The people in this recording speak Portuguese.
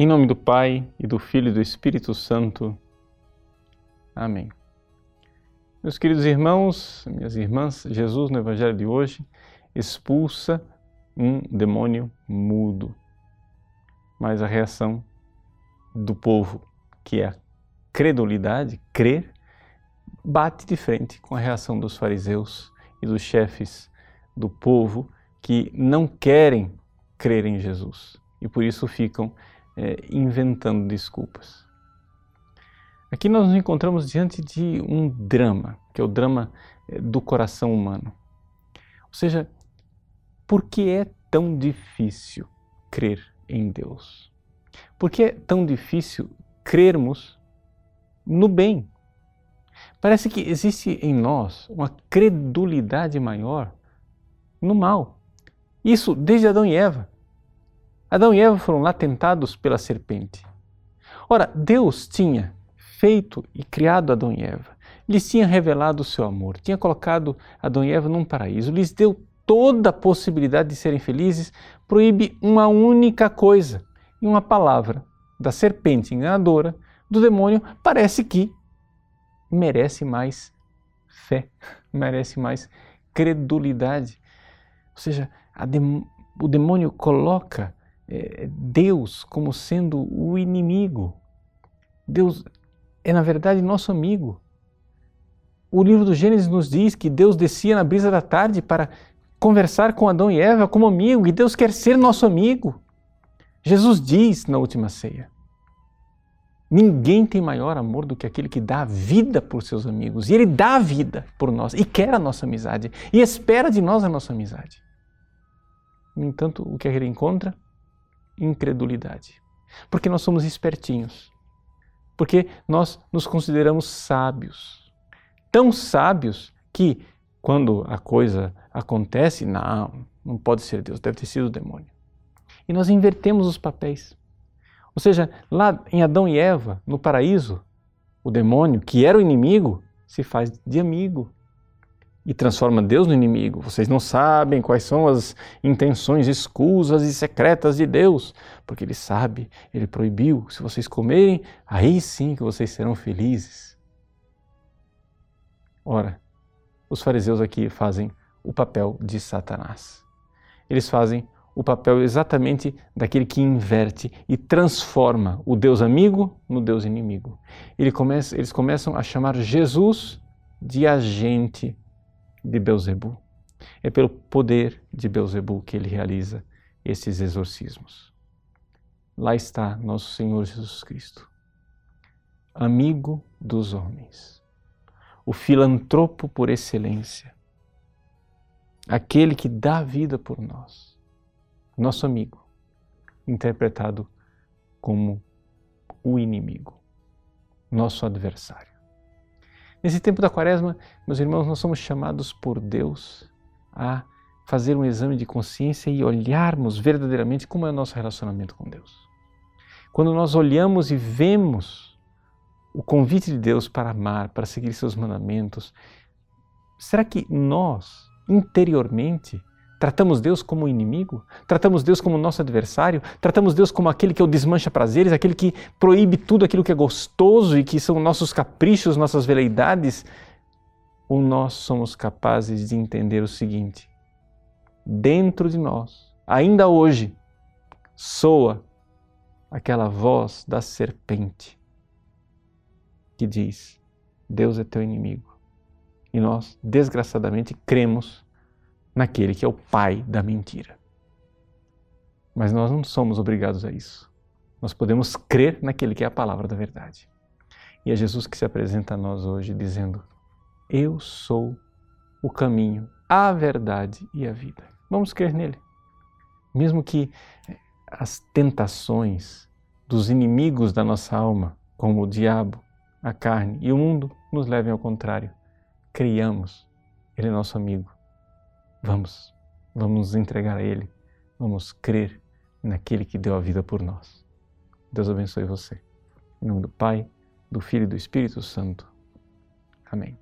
Em nome do Pai e do Filho e do Espírito Santo. Amém. Meus queridos irmãos, minhas irmãs, Jesus no Evangelho de hoje expulsa um demônio mudo. Mas a reação do povo, que é a credulidade, crer, bate de frente com a reação dos fariseus e dos chefes do povo que não querem crer em Jesus e por isso ficam é, inventando desculpas. Aqui nós nos encontramos diante de um drama, que é o drama é, do coração humano. Ou seja, por que é tão difícil crer em Deus? Por que é tão difícil crermos no bem? Parece que existe em nós uma credulidade maior no mal. Isso desde Adão e Eva. Adão e Eva foram lá tentados pela serpente. Ora, Deus tinha feito e criado Adão e Eva, lhes tinha revelado o seu amor, tinha colocado Adão e Eva num paraíso, lhes deu toda a possibilidade de serem felizes, proíbe uma única coisa. E uma palavra da serpente enganadora, do demônio, parece que merece mais fé, merece mais credulidade. Ou seja, dem o demônio coloca Deus como sendo o inimigo. Deus é, na verdade, nosso amigo. O livro do Gênesis nos diz que Deus descia na brisa da tarde para conversar com Adão e Eva como amigo, e Deus quer ser nosso amigo. Jesus diz na última ceia: Ninguém tem maior amor do que aquele que dá a vida por seus amigos. E ele dá a vida por nós e quer a nossa amizade e espera de nós a nossa amizade. No entanto, o que ele encontra? Incredulidade. Porque nós somos espertinhos. Porque nós nos consideramos sábios. Tão sábios que, quando a coisa acontece, não, não pode ser Deus, deve ter sido o demônio. E nós invertemos os papéis. Ou seja, lá em Adão e Eva, no paraíso, o demônio, que era o inimigo, se faz de amigo e transforma Deus no inimigo. Vocês não sabem quais são as intenções escusas e secretas de Deus, porque Ele sabe, Ele proibiu. Se vocês comerem, aí sim que vocês serão felizes. Ora, os fariseus aqui fazem o papel de Satanás. Eles fazem o papel exatamente daquele que inverte e transforma o Deus amigo no Deus inimigo. Eles começam a chamar Jesus de agente de Beuzebu. É pelo poder de Beuzebu que ele realiza esses exorcismos. Lá está nosso Senhor Jesus Cristo, amigo dos homens, o filantropo por excelência, aquele que dá vida por nós nosso amigo, interpretado como o inimigo, nosso adversário. Nesse tempo da quaresma, meus irmãos, nós somos chamados por Deus a fazer um exame de consciência e olharmos verdadeiramente como é o nosso relacionamento com Deus. Quando nós olhamos e vemos o convite de Deus para amar, para seguir seus mandamentos, será que nós, interiormente, Tratamos Deus como inimigo? Tratamos Deus como nosso adversário? Tratamos Deus como aquele que o desmancha prazeres, aquele que proíbe tudo aquilo que é gostoso e que são nossos caprichos, nossas veleidades? Ou nós somos capazes de entender o seguinte: dentro de nós, ainda hoje, soa aquela voz da serpente que diz: Deus é teu inimigo. E nós, desgraçadamente, cremos naquele que é o pai da mentira. Mas nós não somos obrigados a isso. Nós podemos crer naquele que é a palavra da verdade. E é Jesus que se apresenta a nós hoje dizendo: Eu sou o caminho, a verdade e a vida. Vamos crer nele. Mesmo que as tentações dos inimigos da nossa alma, como o diabo, a carne e o mundo, nos levem ao contrário. Criamos, ele é nosso amigo Vamos, vamos nos entregar a Ele, vamos crer naquele que deu a vida por nós. Deus abençoe você. Em nome do Pai, do Filho e do Espírito Santo. Amém.